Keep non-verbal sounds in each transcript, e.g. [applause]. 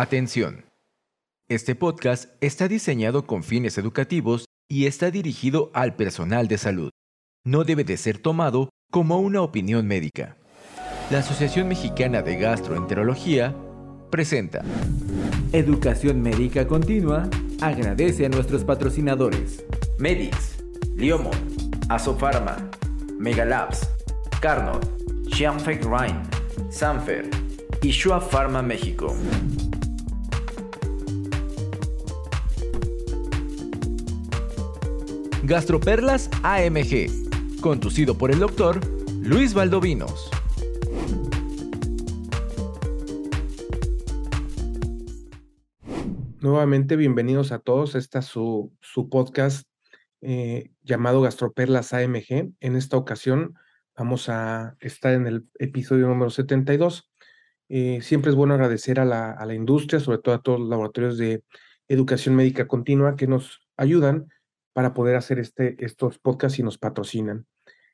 Atención. Este podcast está diseñado con fines educativos y está dirigido al personal de salud. No debe de ser tomado como una opinión médica. La Asociación Mexicana de Gastroenterología presenta Educación Médica Continua agradece a nuestros patrocinadores. Medix, Liomon, Asofarma, Megalabs, Carnot, Xianfeng Rhine, Sanfer y Shua Pharma México. Gastroperlas AMG, conducido por el doctor Luis Valdovinos. Nuevamente, bienvenidos a todos. Este es su, su podcast eh, llamado Gastroperlas AMG. En esta ocasión vamos a estar en el episodio número 72. Eh, siempre es bueno agradecer a la, a la industria, sobre todo a todos los laboratorios de educación médica continua que nos ayudan para poder hacer este, estos podcasts y nos patrocinan.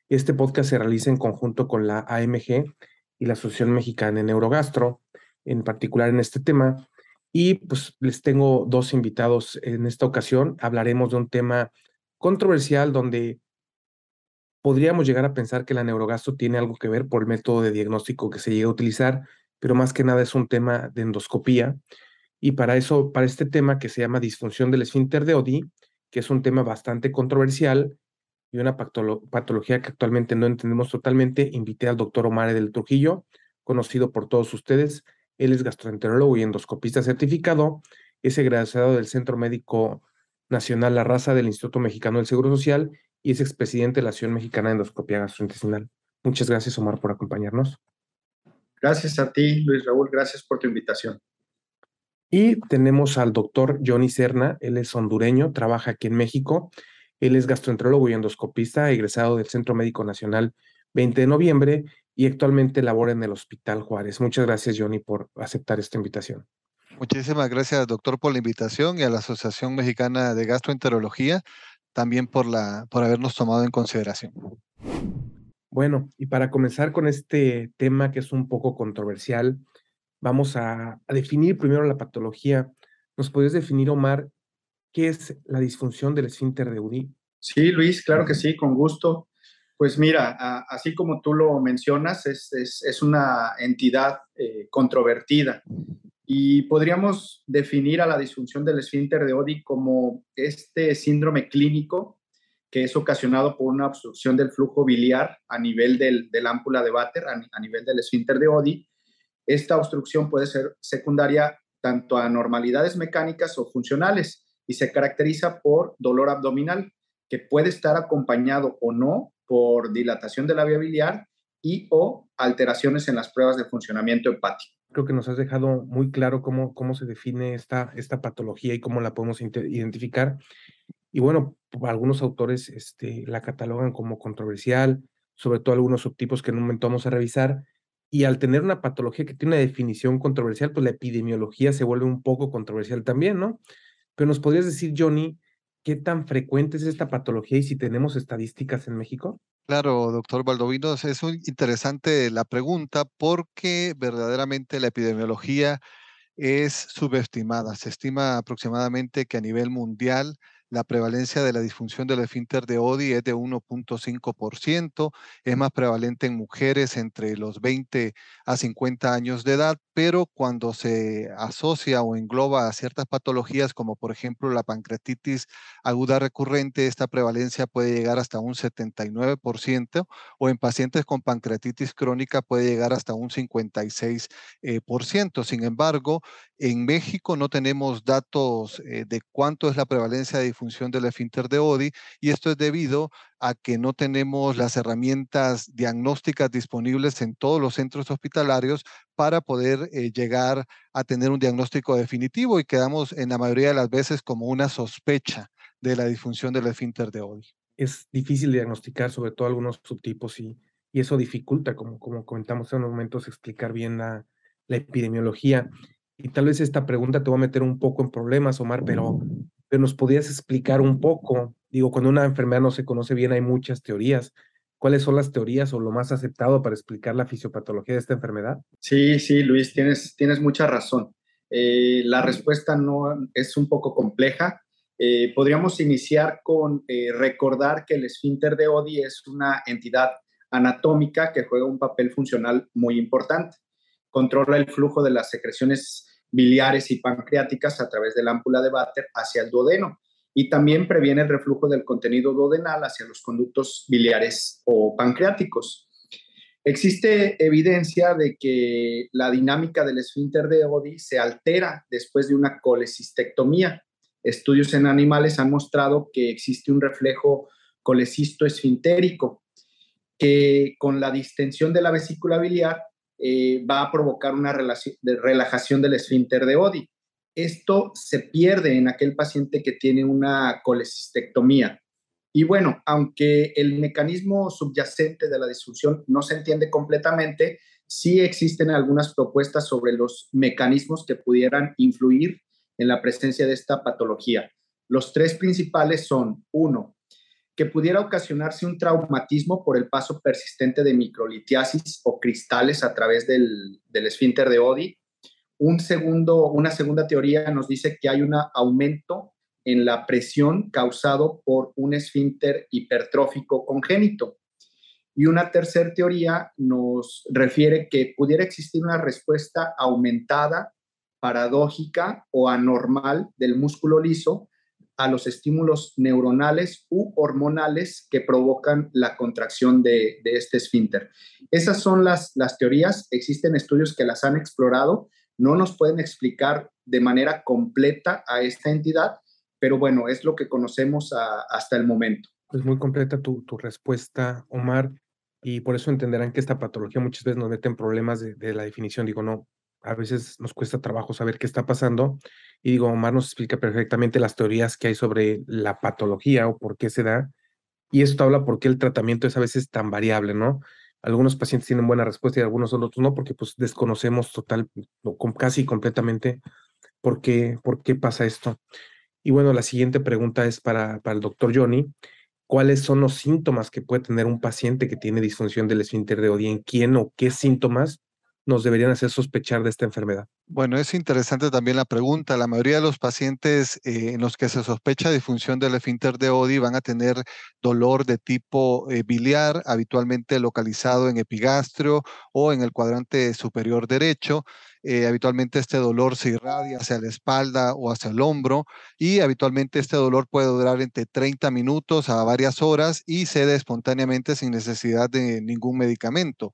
Este podcast se realiza en conjunto con la AMG y la Asociación Mexicana de Neurogastro, en particular en este tema. Y pues les tengo dos invitados en esta ocasión. Hablaremos de un tema controversial donde podríamos llegar a pensar que la neurogastro tiene algo que ver por el método de diagnóstico que se llega a utilizar, pero más que nada es un tema de endoscopía. Y para eso, para este tema que se llama disfunción del esfínter de Odi, que es un tema bastante controversial y una patología que actualmente no entendemos totalmente, invité al doctor Omar del Trujillo, conocido por todos ustedes. Él es gastroenterólogo y endoscopista certificado, es egresado del Centro Médico Nacional La Raza del Instituto Mexicano del Seguro Social y es expresidente de la Asociación Mexicana de Endoscopía Gastrointestinal. Muchas gracias, Omar, por acompañarnos. Gracias a ti, Luis Raúl. Gracias por tu invitación. Y tenemos al doctor Johnny Serna, él es hondureño, trabaja aquí en México, él es gastroenterólogo y endoscopista, egresado del Centro Médico Nacional 20 de noviembre y actualmente labora en el Hospital Juárez. Muchas gracias, Johnny, por aceptar esta invitación. Muchísimas gracias, doctor, por la invitación y a la Asociación Mexicana de Gastroenterología también por, la, por habernos tomado en consideración. Bueno, y para comenzar con este tema que es un poco controversial, vamos a, definir primero la patología. ¿Nos puedes definir, Omar, qué es la disfunción del esfínter de Uri? Sí, Luis, claro que sí, con gusto. Pues mira, así como tú lo mencionas, es, es, una entidad eh, controvertida y podríamos definir a la disfunción del esfínter de Odi como este síndrome clínico que es ocasionado por una obstrucción del flujo biliar a nivel del, del ámpula de Bater, a, nivel del esfínter de Odi, esta obstrucción puede ser secundaria tanto a anormalidades mecánicas o funcionales y se caracteriza por dolor abdominal, que puede estar acompañado o no por dilatación de la vía biliar y o alteraciones en las pruebas de funcionamiento hepático. Creo que nos has dejado muy claro cómo, cómo se define esta, esta patología y cómo la podemos identificar. Y bueno, algunos autores este, la catalogan como controversial, sobre todo algunos subtipos que en un momento vamos a revisar, y al tener una patología que tiene una definición controversial, pues la epidemiología se vuelve un poco controversial también, ¿no? Pero nos podrías decir, Johnny, ¿qué tan frecuente es esta patología y si tenemos estadísticas en México? Claro, doctor Baldovino, es interesante la pregunta porque verdaderamente la epidemiología es subestimada. Se estima aproximadamente que a nivel mundial la prevalencia de la disfunción del esfínter de ODI es de 1.5%, es más prevalente en mujeres entre los 20 a 50 años de edad, pero cuando se asocia o engloba a ciertas patologías como por ejemplo la pancreatitis aguda recurrente, esta prevalencia puede llegar hasta un 79% o en pacientes con pancreatitis crónica puede llegar hasta un 56%. Eh, Sin embargo, en México no tenemos datos eh, de cuánto es la prevalencia de función del esfínter de ODI y esto es debido a que no tenemos las herramientas diagnósticas disponibles en todos los centros hospitalarios para poder eh, llegar a tener un diagnóstico definitivo y quedamos en la mayoría de las veces como una sospecha de la disfunción del esfínter de ODI. Es difícil diagnosticar sobre todo algunos subtipos y, y eso dificulta, como, como comentamos en unos momentos, explicar bien la, la epidemiología. Y tal vez esta pregunta te va a meter un poco en problemas, Omar, pero pero nos podías explicar un poco, digo, cuando una enfermedad no se conoce bien hay muchas teorías. ¿Cuáles son las teorías o lo más aceptado para explicar la fisiopatología de esta enfermedad? Sí, sí, Luis, tienes, tienes mucha razón. Eh, la respuesta no es un poco compleja. Eh, podríamos iniciar con eh, recordar que el esfínter de Oddi es una entidad anatómica que juega un papel funcional muy importante. Controla el flujo de las secreciones biliares y pancreáticas a través de la ámpula de Bater hacia el duodeno y también previene el reflujo del contenido duodenal hacia los conductos biliares o pancreáticos. Existe evidencia de que la dinámica del esfínter de Oddi se altera después de una colecistectomía. Estudios en animales han mostrado que existe un reflejo colecisto esfintérico que con la distensión de la vesícula biliar eh, va a provocar una relajación del esfínter de Oddi. Esto se pierde en aquel paciente que tiene una colecistectomía. Y bueno, aunque el mecanismo subyacente de la disfunción no se entiende completamente, sí existen algunas propuestas sobre los mecanismos que pudieran influir en la presencia de esta patología. Los tres principales son, uno, que pudiera ocasionarse un traumatismo por el paso persistente de microlitiasis o cristales a través del, esfínter de Oddi. Un segundo, una segunda teoría nos dice que hay un aumento en la presión causado por un esfínter hipertrófico congénito. Y una tercera teoría nos refiere que pudiera existir una respuesta aumentada, paradójica o anormal del músculo liso a los estímulos neuronales u hormonales que provocan la contracción de, este esfínter. Esas son las, teorías, existen estudios que las han explorado, no nos pueden explicar de manera completa a esta entidad, pero bueno, es lo que conocemos hasta el momento. Es muy completa tu, respuesta, Omar, y por eso entenderán que esta patología muchas veces nos mete en problemas de, la definición. Digo, no, a veces nos cuesta trabajo saber qué está pasando. Y digo, Omar nos explica perfectamente las teorías que hay sobre la patología o por qué se da. Y esto habla por qué el tratamiento es a veces tan variable, ¿no? Algunos pacientes tienen buena respuesta y algunos otros no, porque pues desconocemos total, casi completamente por qué, por qué pasa esto. Y bueno, la siguiente pregunta es para, para el doctor Johnny. ¿Cuáles son los síntomas que puede tener un paciente que tiene disfunción del esfínter de Oddi? ¿En quién o qué síntomas nos deberían hacer sospechar de esta enfermedad? Bueno, es interesante también la pregunta. La mayoría de los pacientes eh, en los que se sospecha disfunción del esfínter de Oddi van a tener dolor de tipo eh, biliar, habitualmente localizado en epigastrio o en el cuadrante superior derecho. Eh, habitualmente este dolor se irradia hacia la espalda o hacia el hombro y habitualmente este dolor puede durar entre 30 minutos a varias horas y cede espontáneamente sin necesidad de ningún medicamento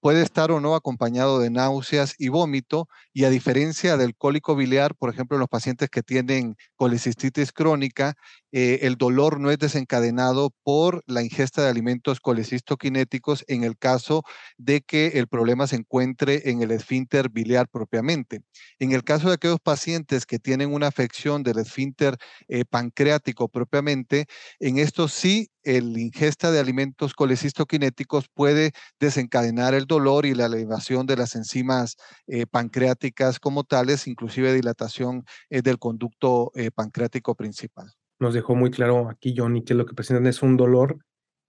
puede estar o no acompañado de náuseas y vómito y a diferencia del cólico biliar, por ejemplo, en los pacientes que tienen colecistitis crónica, eh, el dolor no es desencadenado por la ingesta de alimentos colecistoquinéticos en el caso de que el problema se encuentre en el esfínter biliar propiamente. En el caso de aquellos pacientes que tienen una afección del esfínter eh, pancreático propiamente, en esto sí el ingesta de alimentos colecistoquinéticos puede desencadenar el dolor y la elevación de las enzimas eh, pancreáticas como tales, inclusive dilatación del conducto pancreático principal nos dejó muy claro aquí, Johnny, que lo que presentan es un dolor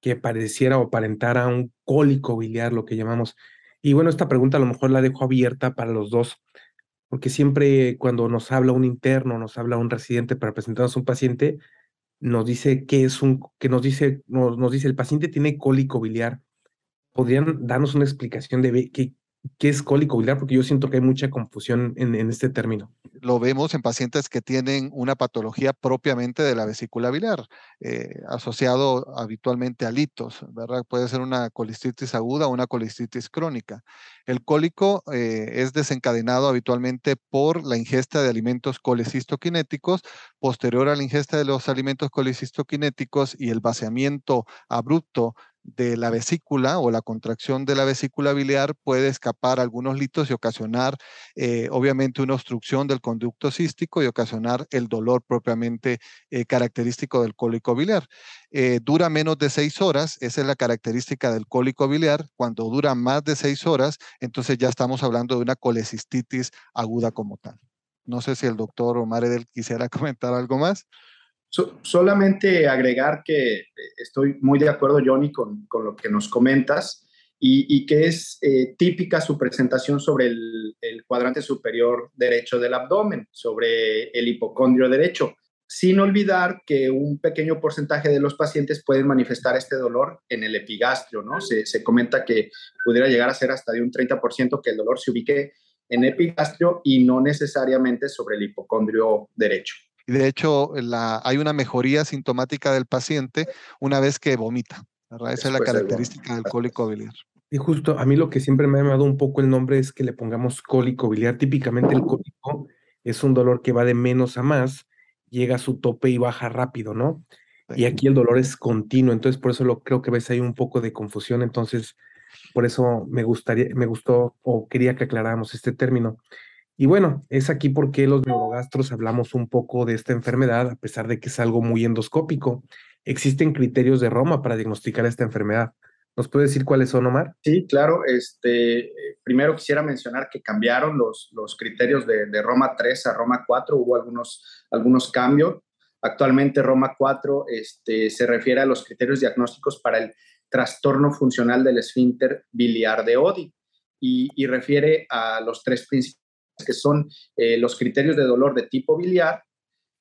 que pareciera o aparentara un cólico biliar, lo que llamamos. Y bueno, esta pregunta a lo mejor la dejo abierta para los dos, porque siempre cuando nos habla un interno, nos habla un residente para presentarnos un paciente, nos dice que es un, que nos dice, nos, nos dice el paciente tiene cólico biliar. ¿Podrían darnos una explicación de qué, ¿Qué es cólico biliar? Porque yo siento que hay mucha confusión en, este término. Lo vemos en pacientes que tienen una patología propiamente de la vesícula biliar, eh, asociado habitualmente a litos, ¿verdad? Puede ser una colistitis aguda o una colistitis crónica. El cólico eh, es desencadenado habitualmente por la ingesta de alimentos colecistoquinéticos, posterior a la ingesta de los alimentos colecistoquinéticos y el vaciamiento abrupto de la vesícula o la contracción de la vesícula biliar puede escapar algunos litos y ocasionar eh, obviamente una obstrucción del conducto cístico y ocasionar el dolor propiamente eh, característico del cólico biliar. Eh, dura menos de seis horas, esa es la característica del cólico biliar. Cuando dura más de seis horas, entonces ya estamos hablando de una colecistitis aguda como tal. No sé si el doctor Omar Edel quisiera [laughs] comentar algo más solamente agregar que eh, estoy muy de acuerdo, Johnny, con, con, lo que nos comentas. y, que es eh, típica su presentación sobre el, el, cuadrante superior derecho del abdomen, sobre el hipocondrio derecho, sin olvidar que un pequeño porcentaje de los pacientes pueden manifestar este dolor en el epigastrio, ¿no? Se, se comenta que pudiera llegar a ser hasta de un 30% que el dolor se ubique en epigastrio y no necesariamente sobre el hipocondrio derecho. Y de hecho, la, hay una mejoría sintomática del paciente una vez que vomita. Esa es la característica del cólico biliar. Y justo a mí lo que siempre me ha llamado un poco el nombre es que le pongamos cólico biliar. Típicamente el cólico es un dolor que va de menos a más, llega a su tope y baja rápido, ¿no? Y aquí el dolor es continuo, entonces por eso lo creo que ves ahí un poco de confusión, entonces por eso me gustaría, me gustó o quería que aclaráramos este término. Y bueno, es aquí porque los neurogastros hablamos un poco de esta enfermedad, a pesar de que es algo muy endoscópico. Existen criterios de Roma para diagnosticar esta enfermedad. ¿Nos puede decir cuáles son, Omar? Sí, claro. Este, primero quisiera mencionar que cambiaron los, los criterios de, Roma 3 a Roma 4, hubo algunos, algunos cambios. Actualmente Roma 4 este, se refiere a los criterios diagnósticos para el trastorno funcional del esfínter biliar de Odi y, y refiere a los tres principios que son eh, los criterios de dolor de tipo biliar,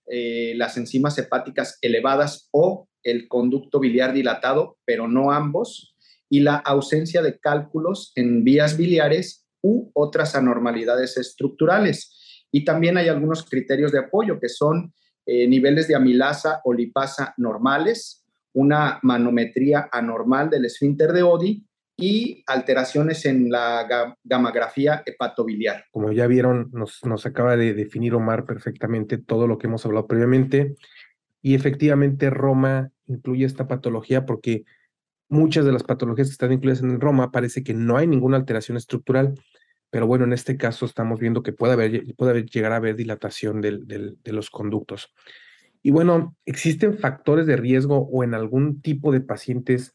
eh, las enzimas hepáticas elevadas o el conducto biliar dilatado, pero no ambos, y la ausencia de cálculos en vías biliares u otras anormalidades estructurales. Y también hay algunos criterios de apoyo que son eh, niveles de amilasa o lipasa normales, una manometría anormal del esfínter de Odi y alteraciones en la gamografía hepatobiliar. Como ya vieron, nos, nos acaba de definir Omar perfectamente todo lo que hemos hablado previamente. Y efectivamente Roma incluye esta patología porque muchas de las patologías que están incluidas en Roma parece que no hay ninguna alteración estructural, pero bueno, en este caso estamos viendo que puede haber, puede llegar a haber dilatación del, de los conductos. Y bueno, ¿existen factores de riesgo o en algún tipo de pacientes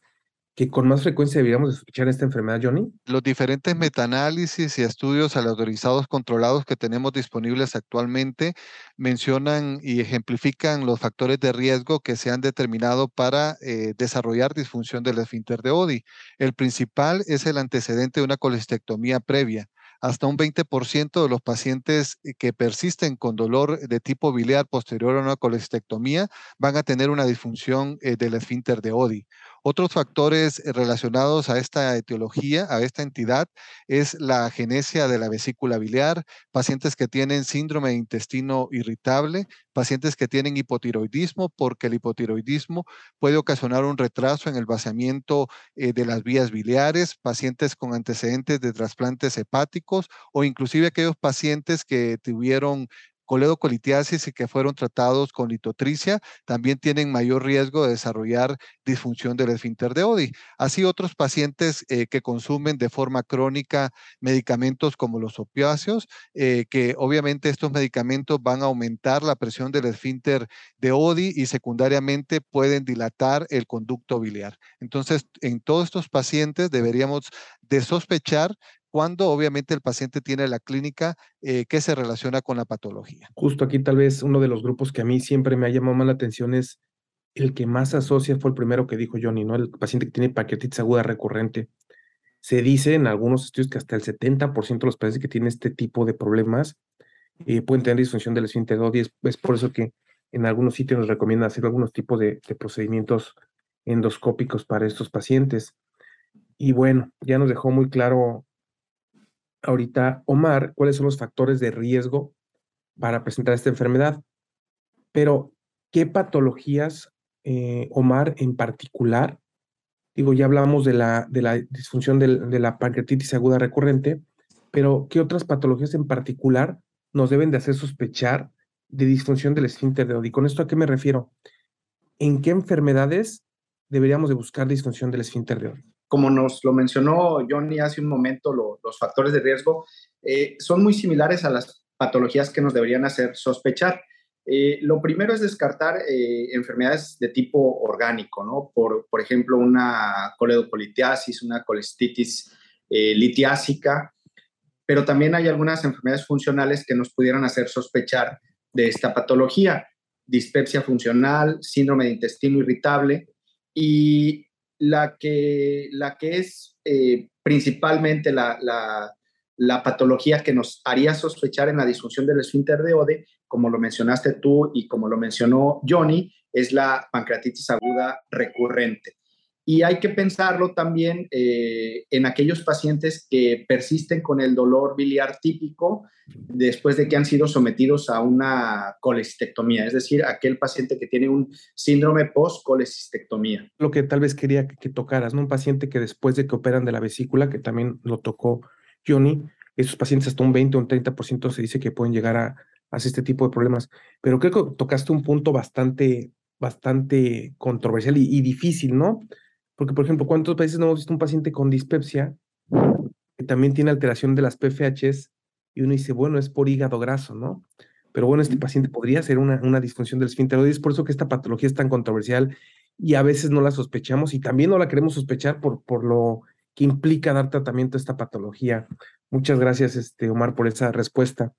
que con más frecuencia deberíamos escuchar esta enfermedad, Johnny? Los diferentes metaanálisis y estudios aleatorizados controlados que tenemos disponibles actualmente mencionan y ejemplifican los factores de riesgo que se han determinado para eh, desarrollar disfunción del esfínter de Odi. El principal es el antecedente de una colestectomía previa hasta un 20% de los pacientes que persisten con dolor de tipo biliar posterior a una colestectomía van a tener una disfunción eh, del esfínter de Odi. Otros factores eh, relacionados a esta etiología, a esta entidad, es la genesia de la vesícula biliar, pacientes que tienen síndrome de intestino irritable, pacientes que tienen hipotiroidismo, porque el hipotiroidismo puede ocasionar un retraso en el vaciamiento eh, de las vías biliares, pacientes con antecedentes de trasplantes hepáticos o inclusive aquellos pacientes que tuvieron coledocolitiasis y que fueron tratados con litotricia también tienen mayor riesgo de desarrollar disfunción del esfínter de Odi. Así otros pacientes eh, que consumen de forma crónica medicamentos como los opiáceos, eh, que obviamente estos medicamentos van a aumentar la presión del esfínter de Odi y secundariamente pueden dilatar el conducto biliar. Entonces, en todos estos pacientes deberíamos de sospechar cuando obviamente el paciente tiene la clínica eh, que se relaciona con la patología. Justo aquí tal vez uno de los grupos que a mí siempre me ha llamado más la atención es el que más asocia fue el primero que dijo Johnny, ¿no? El paciente que tiene paquetitis aguda recurrente. Se dice en algunos estudios que hasta el 70% de los pacientes que tienen este tipo de problemas eh, pueden tener disfunción del esfínter de Es, es, por eso que en algunos sitios nos recomiendan hacer algunos tipos de procedimientos endoscópicos para estos pacientes. Y bueno, ya nos dejó muy claro ahorita Omar cuáles son los factores de riesgo para presentar esta enfermedad. Pero, ¿qué patologías, eh, Omar, en particular? Digo, ya hablamos de la, de la disfunción de la pancreatitis aguda recurrente, pero ¿qué otras patologías en particular nos deben de hacer sospechar de disfunción del esfínter de Odi? ¿Con esto a qué me refiero? ¿En qué enfermedades deberíamos de buscar disfunción del esfínter de Odi? Como nos lo mencionó Johnny hace un momento, los factores de riesgo eh, son muy similares a las patologías que nos deberían hacer sospechar. Eh, lo primero es descartar eh, enfermedades de tipo orgánico, ¿no? Por, por ejemplo, una coledocolitiasis, una colestitis litiásica, pero también hay algunas enfermedades funcionales que nos pudieran hacer sospechar de esta patología, dispepsia funcional, síndrome de intestino irritable, y la que, la que es eh, principalmente la, la, patología que nos haría sospechar en la disfunción del esfínter de Ode, como lo mencionaste tú y como lo mencionó Johnny, es la pancreatitis aguda recurrente. Y hay que pensarlo también eh, en aquellos pacientes que persisten con el dolor biliar típico después de que han sido sometidos a una colecistectomía, es decir, aquel paciente que tiene un síndrome post-colecistectomía. Lo que tal vez quería que, tocaras, ¿no? Un paciente que después de que operan de la vesícula, que también lo tocó Johnny, esos pacientes hasta un 20 o un 30% se dice que pueden llegar a, a este tipo de problemas. Pero creo que tocaste un punto bastante, bastante controversial y difícil, ¿no? Porque, por ejemplo, ¿cuántos veces no hemos visto un paciente con dispepsia que también tiene alteración de las PFHs y uno dice, bueno, es por hígado graso, ¿no? Pero bueno, este paciente podría ser una, una disfunción del esfínter. Es por eso que esta patología es tan controversial y a veces no la sospechamos y también no la queremos sospechar por, por lo que implica dar tratamiento a esta patología. Muchas gracias, este, Omar, por esa respuesta.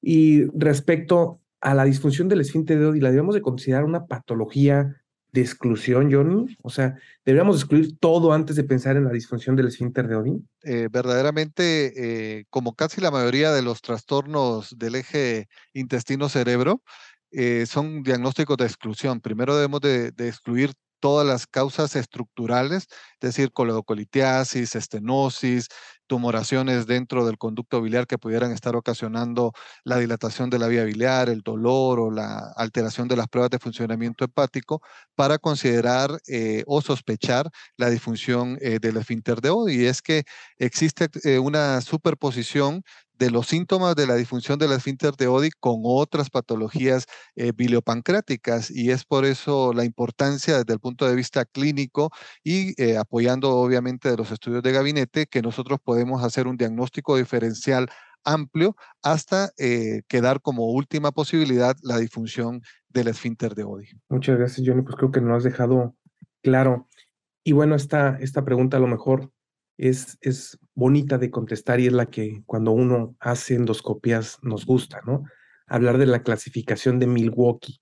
Y respecto a la disfunción del esfínter de Oddi, ¿la debemos de considerar una patología de exclusión, Johnny? O sea, ¿deberíamos excluir todo antes de pensar en la disfunción del esfínter de Odin? Eh, verdaderamente, eh, como casi la mayoría de los trastornos del eje intestino-cerebro, eh, son diagnósticos de exclusión. Primero debemos de, excluir todas las causas estructurales, es decir, coledocolitiasis, estenosis, tumoraciones dentro del conducto biliar que pudieran estar ocasionando la dilatación de la vía biliar, el dolor o la alteración de las pruebas de funcionamiento hepático para considerar eh, o sospechar la disfunción eh, del esfínter de Oddi. Y es que existe eh, una superposición de los síntomas de la disfunción del esfínter de Oddi con otras patologías eh, biliopancreáticas y es por eso la importancia desde el punto de vista clínico y eh, apoyando obviamente de los estudios de gabinete que nosotros podemos hacer un diagnóstico diferencial amplio hasta eh, quedar como última posibilidad la disfunción del esfínter de Oddi. Muchas gracias, Johnny. Pues creo que nos has dejado claro. Y bueno, esta, esta pregunta a lo mejor es, es bonita de contestar y es la que cuando uno hace endoscopias nos gusta, ¿no? Hablar de la clasificación de Milwaukee.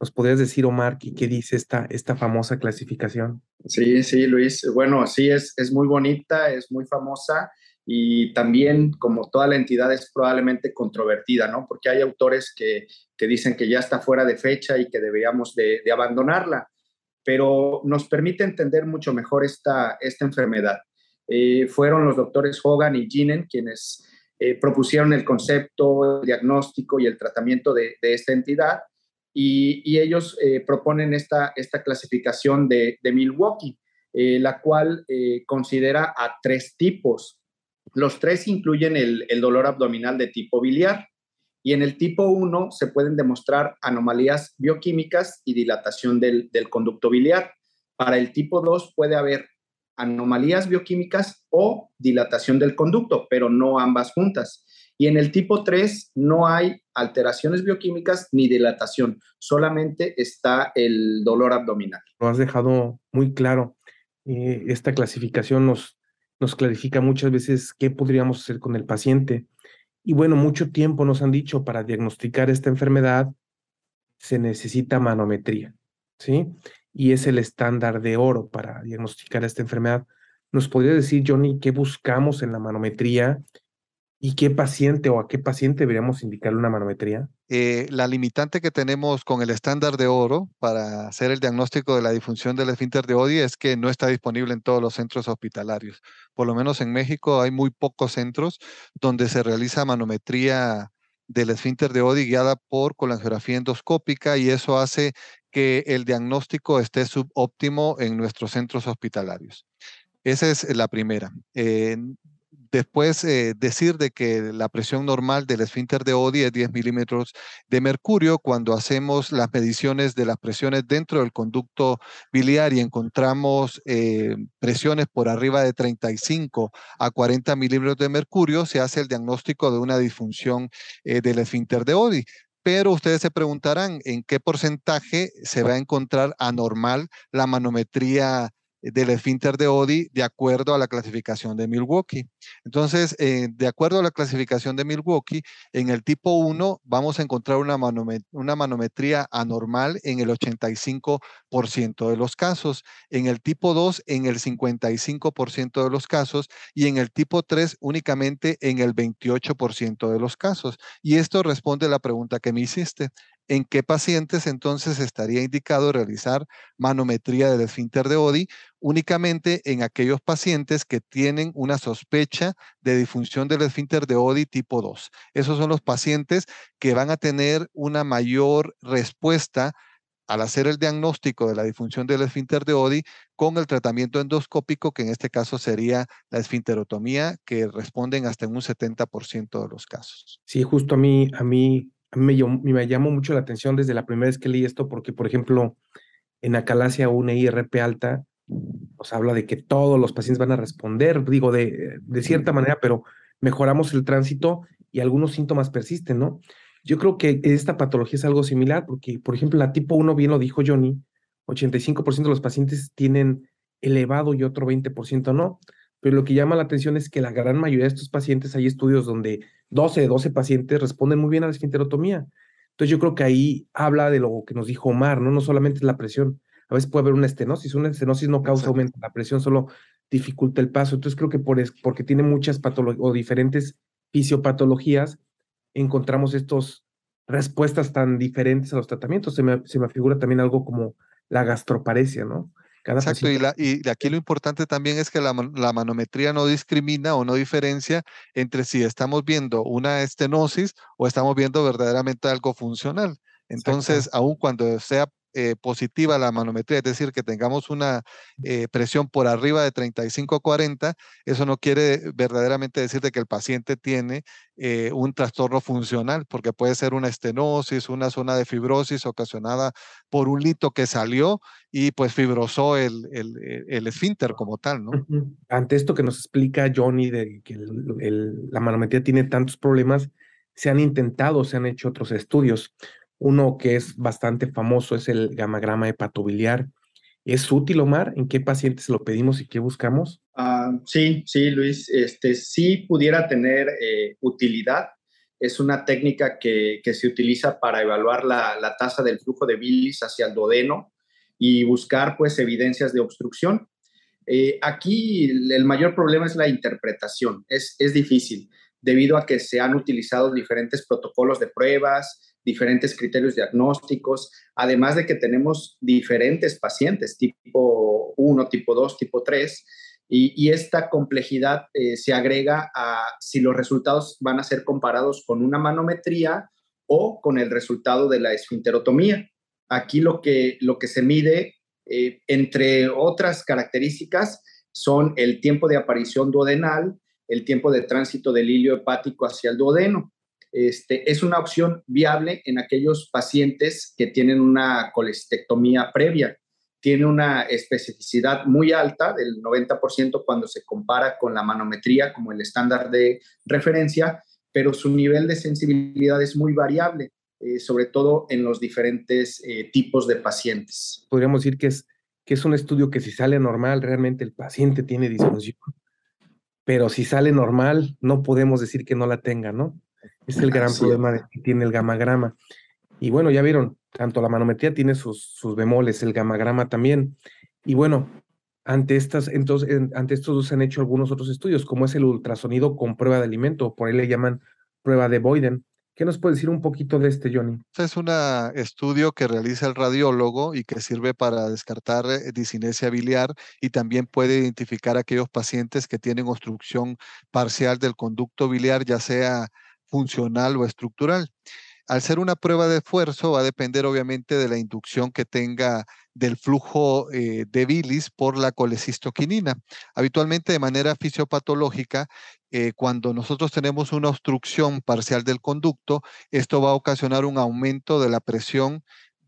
¿Nos podrías decir, Omar, qué, dice esta, esta famosa clasificación? Sí, sí, Luis. Bueno, sí, es, es muy bonita, es muy famosa y también, como toda la entidad, es probablemente controvertida, ¿no? Porque hay autores que, que dicen que ya está fuera de fecha y que deberíamos de, de abandonarla, pero nos permite entender mucho mejor esta, esta enfermedad. Eh, fueron los doctores Hogan y Ginen quienes eh, propusieron el concepto, el diagnóstico y el tratamiento de, esta entidad. Y, ellos eh, proponen esta, esta clasificación de, Milwaukee, la cual considera a tres tipos. Los tres incluyen el, dolor abdominal de tipo biliar. Y en el tipo 1 se pueden demostrar anomalías bioquímicas y dilatación del, del conducto biliar. Para el tipo 2 puede haber anomalías bioquímicas o dilatación del conducto, pero no ambas juntas. Y en el tipo 3 no hay alteraciones bioquímicas ni dilatación, solamente está el dolor abdominal. Lo has dejado muy claro. Eh, esta clasificación nos, nos clarifica muchas veces qué podríamos hacer con el paciente. Y bueno, mucho tiempo nos han dicho para diagnosticar esta enfermedad se necesita manometría, ¿sí? Y es el estándar de oro para diagnosticar esta enfermedad. ¿Nos podría decir, Johnny, qué buscamos en la manometría y qué paciente o a qué paciente deberíamos indicarle una manometría? Eh, la limitante que tenemos con el estándar de oro para hacer el diagnóstico de la disfunción del esfínter de Odi es que no está disponible en todos los centros hospitalarios. Por lo menos en México hay muy pocos centros donde se realiza manometría del esfínter de Odi guiada por colangiografía endoscópica y eso hace que el diagnóstico esté subóptimo en nuestros centros hospitalarios. Esa es la primera. Después, eh, decir de que la presión normal del esfínter de Odi es 10 milímetros de mercurio. Cuando hacemos las mediciones de las presiones dentro del conducto biliar y encontramos eh, presiones por arriba de 35 a 40 milímetros de mercurio, se hace el diagnóstico de una disfunción del esfínter de Odi pero ustedes se preguntarán en qué porcentaje se va a encontrar anormal la manometría del esfínter de Oddi de acuerdo a la clasificación de Milwaukee. Entonces, eh, de acuerdo a la clasificación de Milwaukee, en el tipo 1 vamos a encontrar una, una manometría anormal en el 85% de los casos, en el tipo 2 en el 55% de los casos y en el tipo 3 únicamente en el 28% de los casos. Y esto responde a la pregunta que me hiciste en qué pacientes entonces estaría indicado realizar manometría del esfínter de Odi únicamente en aquellos pacientes que tienen una sospecha de disfunción del esfínter de Odi tipo 2. Esos son los pacientes que van a tener una mayor respuesta al hacer el diagnóstico de la disfunción del esfínter de Odi con el tratamiento endoscópico, que en este caso sería la esfinterotomía, que responden hasta en un 70% de los casos. Sí, justo a mí, a mí a mí me, llamó mucho la atención desde la primera vez que leí esto, porque, por ejemplo, en acalasia una IRP alta, pues habla de que todos los pacientes van a responder, digo, de, de cierta manera, pero mejoramos el tránsito y algunos síntomas persisten, ¿no? Yo creo que esta patología es algo similar, porque, por ejemplo, la tipo 1, bien lo dijo Johnny, 85% de los pacientes tienen elevado y otro 20% no. Pero lo que llama la atención es que la gran mayoría de estos pacientes, hay estudios donde 12 de 12 pacientes responden muy bien a la esfinterotomía. Entonces yo creo que ahí habla de lo que nos dijo Omar, ¿no? No solamente es la presión, a veces puede haber una estenosis, una estenosis no causa aumento, la presión solo dificulta el paso. Entonces creo que por porque tiene muchas patologías o diferentes fisiopatologías, encontramos estas respuestas tan diferentes a los tratamientos. Se me, se me figura también algo como la gastroparesia, ¿no? Exacto, y, la, y, aquí lo importante también es que la, la, manometría no discrimina o no diferencia entre si estamos viendo una estenosis o estamos viendo verdaderamente algo funcional. Entonces, aun cuando sea eh, positiva la manometría, es decir, que tengamos una eh, presión por arriba de 35-40, eso no quiere verdaderamente decir de que el paciente tiene eh, un trastorno funcional, porque puede ser una estenosis, una zona de fibrosis ocasionada por un lito que salió y pues fibrosó el, el, esfínter como tal, ¿no? Ante esto que nos explica Johnny de que la manometría tiene tantos problemas, se han intentado, se han hecho otros estudios. Uno que es bastante famoso es el gamagrama hepatobiliar. ¿Es útil, Omar? ¿En qué pacientes lo pedimos y qué buscamos? Ah, sí, sí, Luis. Este, sí pudiera tener eh, utilidad. Es una técnica que, se utiliza para evaluar la, tasa del flujo de bilis hacia el duodeno y buscar pues evidencias de obstrucción. Eh, aquí el mayor problema es la interpretación. Es, es difícil debido a que se han utilizado diferentes protocolos de pruebas, diferentes criterios diagnósticos, además de que tenemos diferentes pacientes, tipo 1, tipo 2, tipo 3, y, esta complejidad eh, se agrega a si los resultados van a ser comparados con una manometría o con el resultado de la esfinterotomía. Aquí lo que, lo que se mide, eh, entre otras características, son el tiempo de aparición duodenal, el tiempo de tránsito del hilio hepático hacia el duodeno. Este, es una opción viable en aquellos pacientes que tienen una colestectomía previa. Tiene una especificidad muy alta, del 90% cuando se compara con la manometría como el estándar de referencia, pero su nivel de sensibilidad es muy variable, eh, sobre todo en los diferentes eh, tipos de pacientes. Podríamos decir que es, que es un estudio que si sale normal, realmente el paciente tiene disfunción, pero si sale normal, no podemos decir que no la tenga, ¿no? Es el gran problema que tiene el gamagrama. Y bueno, ya vieron, tanto la manometría tiene sus, sus bemoles, el gamagrama también. Y bueno, ante, estas, entonces, ante estos dos se han hecho algunos otros estudios, como es el ultrasonido con prueba de alimento, por ahí le llaman prueba de Boyden. ¿Qué nos puede decir un poquito de este, Johnny? Es un estudio que realiza el radiólogo y que sirve para descartar eh, disinesia biliar y también puede identificar aquellos pacientes que tienen obstrucción parcial del conducto biliar, ya sea funcional o estructural. Al ser una prueba de esfuerzo va a depender obviamente de la inducción que tenga del flujo eh, de bilis por la colecistoquinina. Habitualmente de manera fisiopatológica, eh, cuando nosotros tenemos una obstrucción parcial del conducto, esto va a ocasionar un aumento de la presión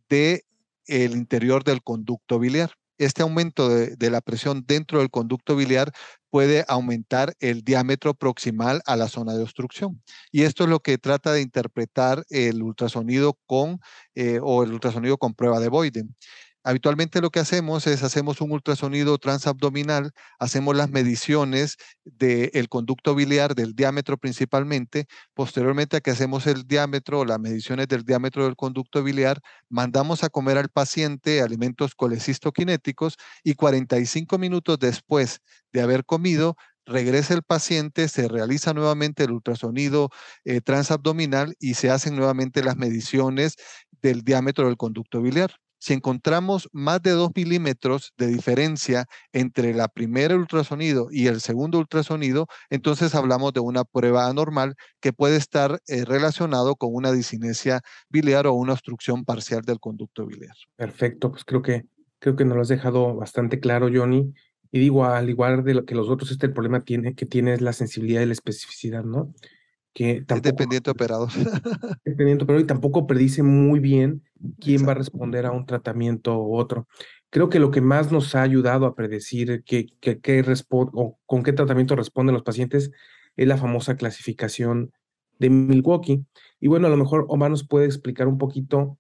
del el interior del conducto biliar este aumento de, la presión dentro del conducto biliar puede aumentar el diámetro proximal a la zona de obstrucción. Y esto es lo que trata de interpretar el ultrasonido con eh, o el ultrasonido con prueba de Boyden. Habitualmente lo que hacemos es hacemos un ultrasonido transabdominal, hacemos las mediciones del conducto biliar, del diámetro principalmente. Posteriormente a que hacemos el diámetro, las mediciones del diámetro del conducto biliar, mandamos a comer al paciente alimentos colecistoquinéticos y 45 minutos después de haber comido, regresa el paciente, se realiza nuevamente el ultrasonido eh, transabdominal y se hacen nuevamente las mediciones del diámetro del conducto biliar. Si encontramos más de 2 milímetros de diferencia entre la primera ultrasonido y el segundo ultrasonido, entonces hablamos de una prueba anormal que puede estar eh, relacionado con una disinesia biliar o una obstrucción parcial del conducto biliar. Perfecto, pues creo que creo que nos lo has dejado bastante claro, Johnny. Y digo, al igual de lo que los otros, este problema tiene, que tiene es la sensibilidad y la especificidad, ¿no? Que tampoco, es dependiente operado. [laughs] Dependiente operado y tampoco predice muy bien quién va a responder a un tratamiento u otro. Creo que lo que más nos ha ayudado a predecir qué, qué, qué o con qué tratamiento responden los pacientes es la famosa clasificación de Milwaukee. Y bueno, a lo mejor Omar nos puede explicar un poquito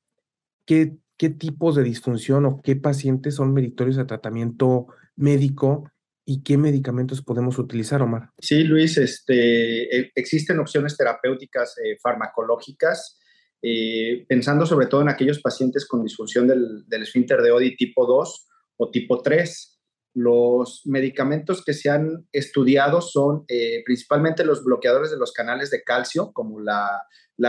qué, qué tipos de disfunción o qué pacientes son meritorios de tratamiento médico y qué medicamentos podemos utilizar, Omar. Sí, Luis, este, e, existen opciones terapéuticas eh, farmacológicas, eh, pensando sobre todo en aquellos pacientes con disfunción del, esfínter de Odi tipo 2 o tipo 3. Los medicamentos que se han estudiado son eh, principalmente los bloqueadores de los canales de calcio, como la,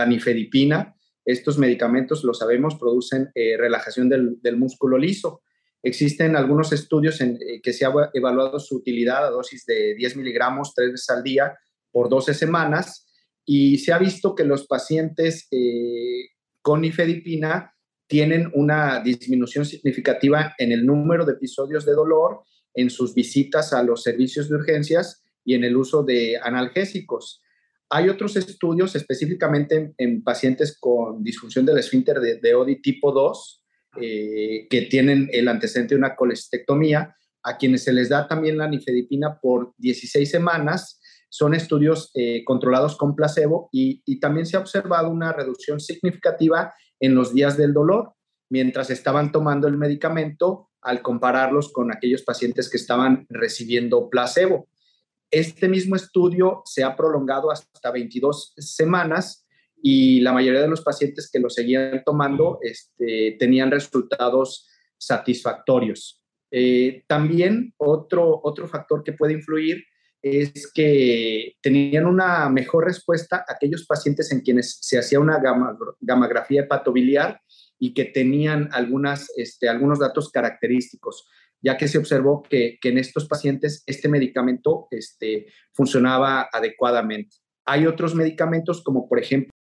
nifedipina. Estos medicamentos, lo sabemos, producen relajación del músculo liso Existen algunos estudios en eh, que se ha evaluado su utilidad a dosis de 10 miligramos tres veces al día por 12 semanas y se ha visto que los pacientes eh, con nifedipina tienen una disminución significativa en el número de episodios de dolor, en sus visitas a los servicios de urgencias y en el uso de analgésicos. Hay otros estudios específicamente en, pacientes con disfunción del esfínter de, de ODI tipo 2, eh, que tienen el antecedente de una colestectomía, a quienes se les da también la nifedipina por 16 semanas. Son estudios eh, controlados con placebo y, y también se ha observado una reducción significativa en los días del dolor mientras estaban tomando el medicamento al compararlos con aquellos pacientes que estaban recibiendo placebo. Este mismo estudio se ha prolongado hasta 22 semanas y la mayoría de los pacientes que lo seguían tomando este, tenían resultados satisfactorios. Eh, también otro, otro factor que puede influir es que tenían una mejor respuesta aquellos pacientes en quienes se hacía una gamografía hepatobiliar y que tenían algunas, este, algunos datos característicos, ya que se observó que, que en estos pacientes este medicamento este, funcionaba adecuadamente. Hay otros medicamentos como por ejemplo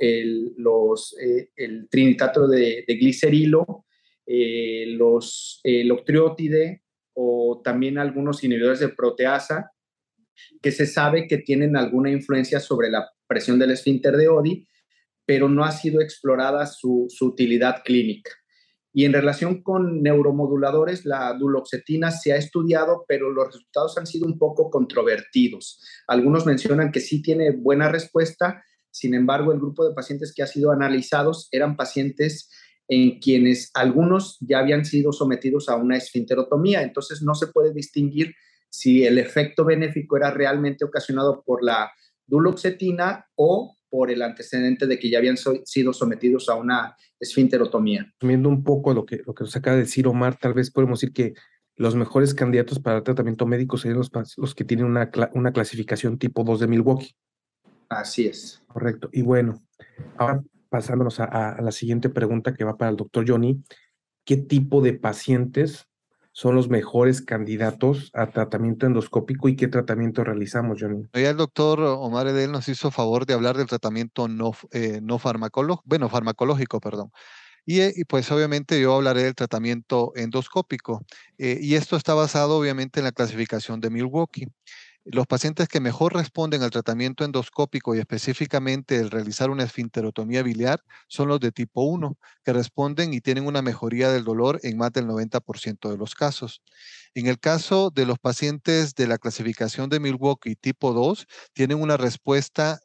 el, los, eh, trinitato de, glicerilo, eh, los, el octriótide o también algunos inhibidores de proteasa que se sabe que tienen alguna influencia sobre la presión del esfínter de Odi, pero no ha sido explorada su utilidad clínica. Y en relación con neuromoduladores, la duloxetina se ha estudiado, pero los resultados han sido un poco controvertidos. Algunos mencionan que sí tiene buena respuesta, sin embargo, el grupo de pacientes que ha sido analizados eran pacientes en quienes algunos ya habían sido sometidos a una esfinterotomía, entonces no se puede distinguir si el efecto benéfico era realmente ocasionado por la duloxetina o por el antecedente de que ya habían sido sometidos a una esfinterotomía. Viendo un poco lo que, lo que nos acaba de decir Omar, tal vez podemos decir que los mejores candidatos para tratamiento médico serían los, los que tienen una, una clasificación tipo 2 de Milwaukee. Así es. Correcto. Y bueno, ahora pasándonos a, la siguiente pregunta que va para el doctor Johnny, ¿qué tipo de pacientes son los mejores candidatos a tratamiento endoscópico y qué tratamiento realizamos, Johnny? Ya el doctor Omar Edel nos hizo favor de hablar del tratamiento no, eh, no farmacológico, bueno, farmacológico, perdón. Y, y, pues obviamente yo hablaré del tratamiento endoscópico. Eh, y esto está basado obviamente en la clasificación de Milwaukee. Los pacientes que mejor responden al tratamiento endoscópico y específicamente el realizar una esfinterotomía biliar son los de tipo 1, que responden y tienen una mejoría del dolor en más del 90% de los casos. En el caso de los pacientes de la clasificación de Milwaukee tipo 2, tienen una respuesta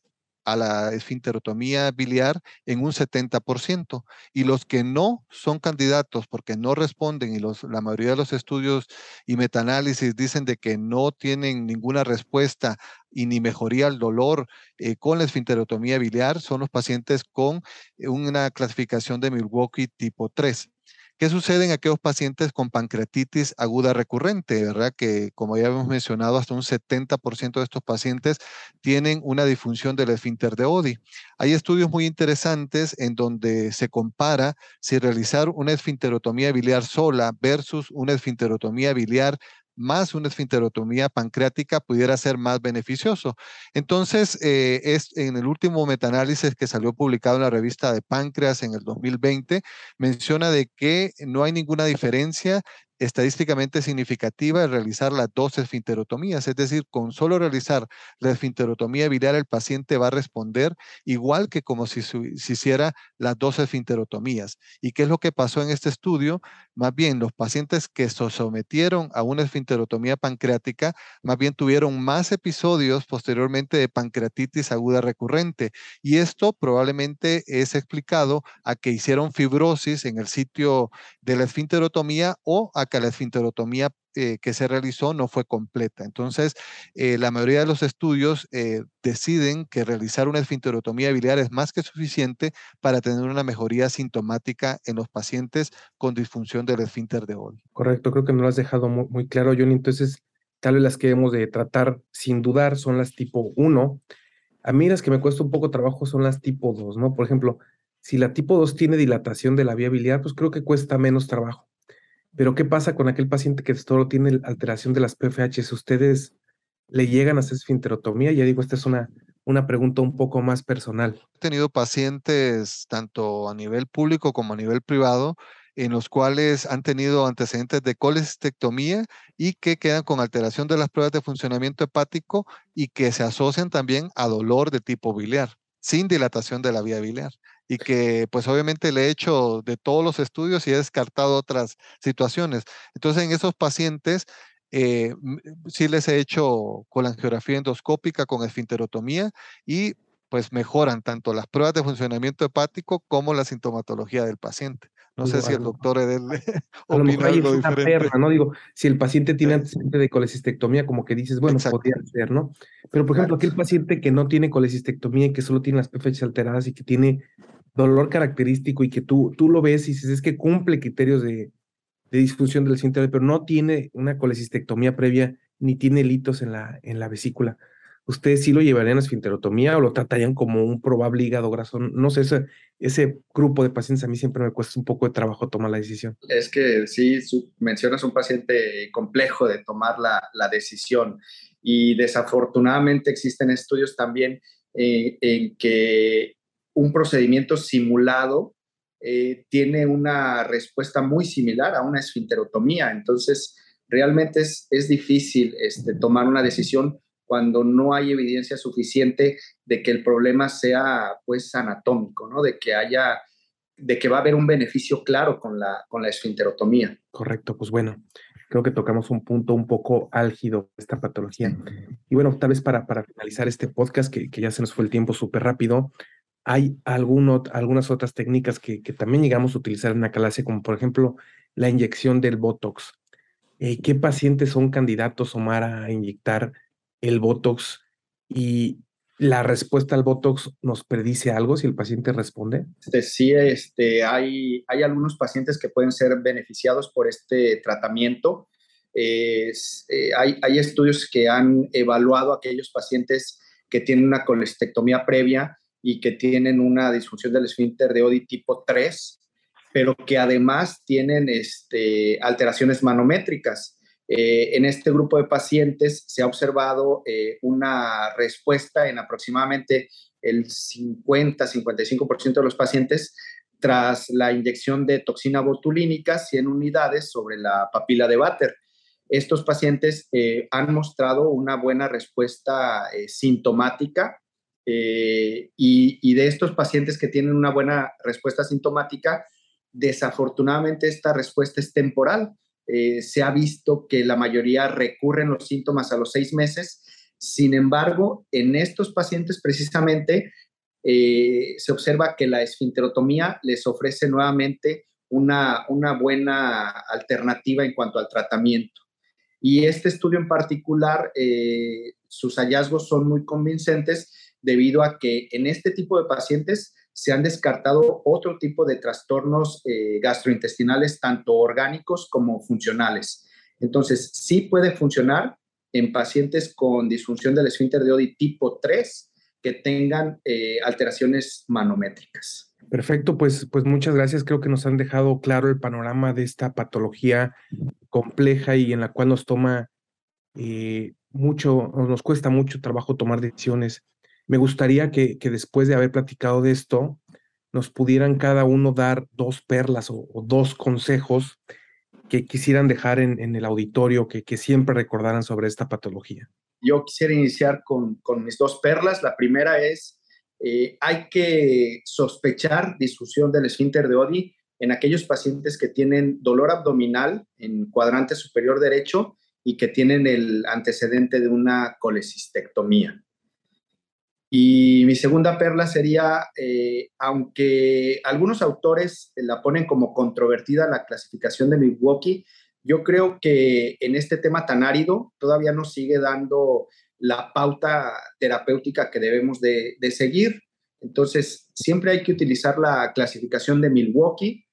a la esfinterotomía biliar en un 70%. Y los que no son candidatos porque no responden y los, la mayoría de los estudios y metaanálisis dicen de que no tienen ninguna respuesta y ni mejoría el dolor eh, con la esfinterotomía biliar son los pacientes con una clasificación de Milwaukee tipo 3. ¿Qué sucede en aquellos pacientes con pancreatitis aguda recurrente? ¿Verdad? Que como ya hemos mencionado, hasta un 70% de estos pacientes tienen una disfunción del esfínter de Odi. Hay estudios muy interesantes en donde se compara si realizar una esfinterotomía biliar sola versus una esfinterotomía biliar más una esfinterotomía pancreática pudiera ser más beneficioso. Entonces, eh, es en el último metaanálisis que salió publicado en la revista de Páncreas en el 2020, menciona de que no hay ninguna diferencia estadísticamente significativa de realizar las dos esfinterotomías, es decir, con solo realizar la esfinterotomía biliar el paciente va a responder igual que como si se hiciera las dos esfinterotomías. ¿Y qué es lo que pasó en este estudio? Más bien, los pacientes que se sometieron a una esfinterotomía pancreática, más bien tuvieron más episodios posteriormente de pancreatitis aguda recurrente. Y esto probablemente es explicado a que hicieron fibrosis en el sitio de la esfinterotomía o a la esfinterotomía eh, que se realizó no fue completa. Entonces, eh, la mayoría de los estudios eh, deciden que realizar una esfinterotomía biliar es más que suficiente para tener una mejoría sintomática en los pacientes con disfunción del esfínter de Odi. Correcto, creo que no lo has dejado muy, claro, Johnny. Entonces, tal vez las que hemos de tratar sin dudar son las tipo 1. A mí las que me cuesta un poco trabajo son las tipo 2, ¿no? Por ejemplo, si la tipo 2 tiene dilatación de la vía biliar, pues creo que cuesta menos trabajo. Pero ¿qué pasa con aquel paciente que solo tiene alteración de las PFH? ¿Ustedes le llegan a hacer esfinterotomía? Ya digo, esta es una, una pregunta un poco más personal. He tenido pacientes tanto a nivel público como a nivel privado en los cuales han tenido antecedentes de colecistectomía y que quedan con alteración de las pruebas de funcionamiento hepático y que se asocian también a dolor de tipo biliar, sin dilatación de la vía biliar y que pues obviamente le he hecho de todos los estudios y he descartado otras situaciones. Entonces en esos pacientes eh, sí les he hecho colangiografía endoscópica con esfinterotomía y pues mejoran tanto las pruebas de funcionamiento hepático como la sintomatología del paciente. No sé si el doctor Edel [laughs] opina algo diferente. ¿no? Digo, si el paciente tiene antecedente de colecistectomía, como que dices, bueno, podría ser, ¿no? Pero, por ejemplo, aquel paciente que no tiene colecistectomía y que solo tiene las PFH alteradas y que tiene dolor característico y que tú, tú lo ves y dices, es que cumple criterios de, de disfunción del esfínter, pero no tiene una colecistectomía previa ni tiene litos en la, en la vesícula. ¿Ustedes sí lo llevarían a esfinterotomía o lo tratarían como un probable hígado graso? No sé, ese, ese grupo de pacientes a mí siempre me cuesta un poco de trabajo tomar la decisión. Es que sí, mencionas un paciente complejo de tomar la, la decisión y desafortunadamente existen estudios también eh, en que un procedimiento simulado eh, tiene una respuesta muy similar a una esfinterotomía. Entonces, realmente es, es difícil este, tomar una decisión cuando no hay evidencia suficiente de que el problema sea pues anatómico, ¿no? De que haya, de que va a haber un beneficio claro con la, con la esfinterotomía. Correcto, pues bueno, creo que tocamos un punto un poco álgido de esta patología. Y bueno, tal vez para, para finalizar este podcast, que, que ya se nos fue el tiempo súper rápido, hay algunas otras técnicas que, también llegamos a utilizar en acalasia, como por ejemplo la inyección del Botox. Eh, ¿Qué pacientes son candidatos, Omar, a inyectar el Botox? Y la respuesta al Botox nos predice algo si el paciente responde. Este, sí, este, hay, hay algunos pacientes que pueden ser beneficiados por este tratamiento. Eh, hay, hay estudios que han evaluado a aquellos pacientes que tienen una colestectomía previa y que tienen una disfunción del esfínter de Odi tipo 3, pero que además tienen este, alteraciones manométricas. Eh, en este grupo de pacientes se ha observado eh, una respuesta en aproximadamente el 50-55% de los pacientes tras la inyección de toxina botulínica 100 unidades sobre la papila de Bater. Estos pacientes eh, han mostrado una buena respuesta sintomática eh, y, de estos pacientes que tienen una buena respuesta sintomática, desafortunadamente esta respuesta es temporal. Eh, se ha visto que la mayoría recurren los síntomas a los seis meses. Sin embargo, en estos pacientes precisamente eh, se observa que la esfinterotomía les ofrece nuevamente una, una buena alternativa en cuanto al tratamiento. Y este estudio en particular, eh, sus hallazgos son muy convincentes debido a que en este tipo de pacientes se han descartado otro tipo de trastornos eh, gastrointestinales, tanto orgánicos como funcionales. Entonces, sí puede funcionar en pacientes con disfunción del esfínter de Odi tipo 3 que tengan eh, alteraciones manométricas. Perfecto, pues, pues muchas gracias. Creo que nos han dejado claro el panorama de esta patología compleja y en la cual nos toma eh, mucho, nos cuesta mucho trabajo tomar decisiones me gustaría que, después de haber platicado de esto, nos pudieran cada uno dar dos perlas o, dos consejos que quisieran dejar en, el auditorio, que, siempre recordaran sobre esta patología. Yo quisiera iniciar con, mis dos perlas. La primera es, eh, hay que sospechar disfunción del esfínter de Odi en aquellos pacientes que tienen dolor abdominal en cuadrante superior derecho y que tienen el antecedente de una colecistectomía. Y mi segunda perla sería, eh, aunque algunos autores la ponen como controvertida la clasificación de Milwaukee, yo creo que en este tema tan árido todavía nos sigue dando la pauta terapéutica que debemos de, seguir. Entonces, siempre hay que utilizar la clasificación de Milwaukee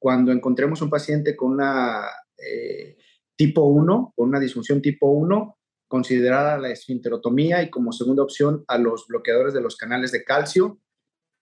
cuando encontremos un paciente con una eh, tipo 1, con una disfunción tipo 1, considerada la esfinterotomía y como segunda opción a los bloqueadores de los canales de calcio.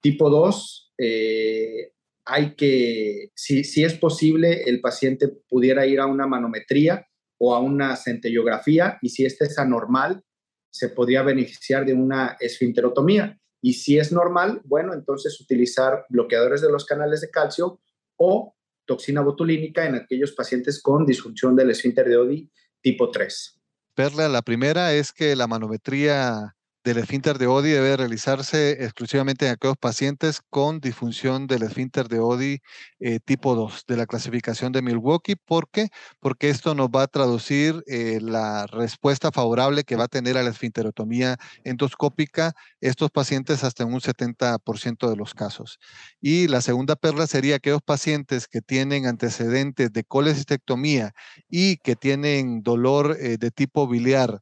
Tipo 2, eh, hay que, si, si, es posible, el paciente pudiera ir a una manometría o a una centellografía y si esta es anormal, se podría beneficiar de una esfinterotomía. Y si es normal, bueno, entonces utilizar bloqueadores de los canales de calcio o toxina botulínica en aquellos pacientes con disfunción del esfínter de Odi tipo 3. Perla, la primera es que la manometría del esfínter de Odi debe realizarse exclusivamente en aquellos pacientes con disfunción del esfínter de Odi eh, tipo 2 de la clasificación de Milwaukee. ¿Por qué? Porque esto nos va a traducir eh, la respuesta favorable que va a tener a la esfinterotomía endoscópica estos pacientes hasta un 70% de los casos. Y la segunda perla sería aquellos pacientes que tienen antecedentes de colecistectomía y que tienen dolor eh, de tipo biliar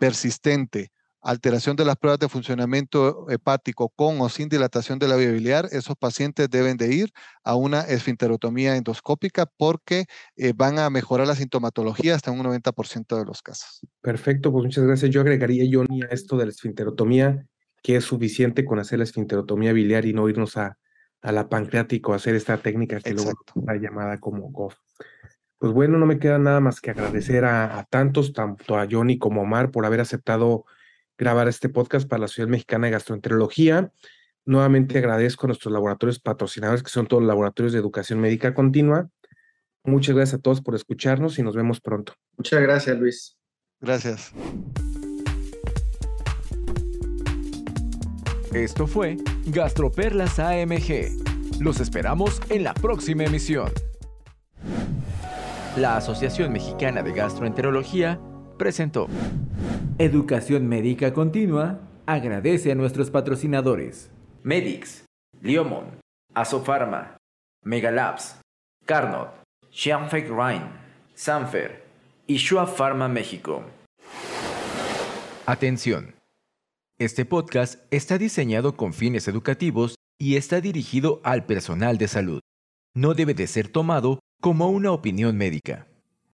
persistente alteración de las pruebas de funcionamiento hepático con o sin dilatación de la vía biliar, esos pacientes deben de ir a una esfinterotomía endoscópica porque eh, van a mejorar la sintomatología hasta un 90% de los casos. Perfecto, pues muchas gracias. Yo agregaría, Johnny, a esto de la esfinterotomía, que es suficiente con hacer la esfinterotomía biliar y no irnos a, a la pancreática o hacer esta técnica que luego está llamada como GOF. Pues bueno, no me queda nada más que agradecer a, a tantos, tanto a Johnny como a Omar, por haber aceptado grabar este podcast para la Ciudad Mexicana de Gastroenterología. Nuevamente agradezco a nuestros laboratorios patrocinadores, que son todos los laboratorios de educación médica continua. Muchas gracias a todos por escucharnos y nos vemos pronto. Muchas gracias, Luis. Gracias. Esto fue Gastroperlas AMG. Los esperamos en la próxima emisión. La Asociación Mexicana de Gastroenterología presentó. Educación Médica Continua agradece a nuestros patrocinadores. Medix, Liomon, Asofarma, Megalabs, Carnot, Xianfeng Rhine, Sanfer y Shua Pharma México. Atención. Este podcast está diseñado con fines educativos y está dirigido al personal de salud. No debe de ser tomado como una opinión médica.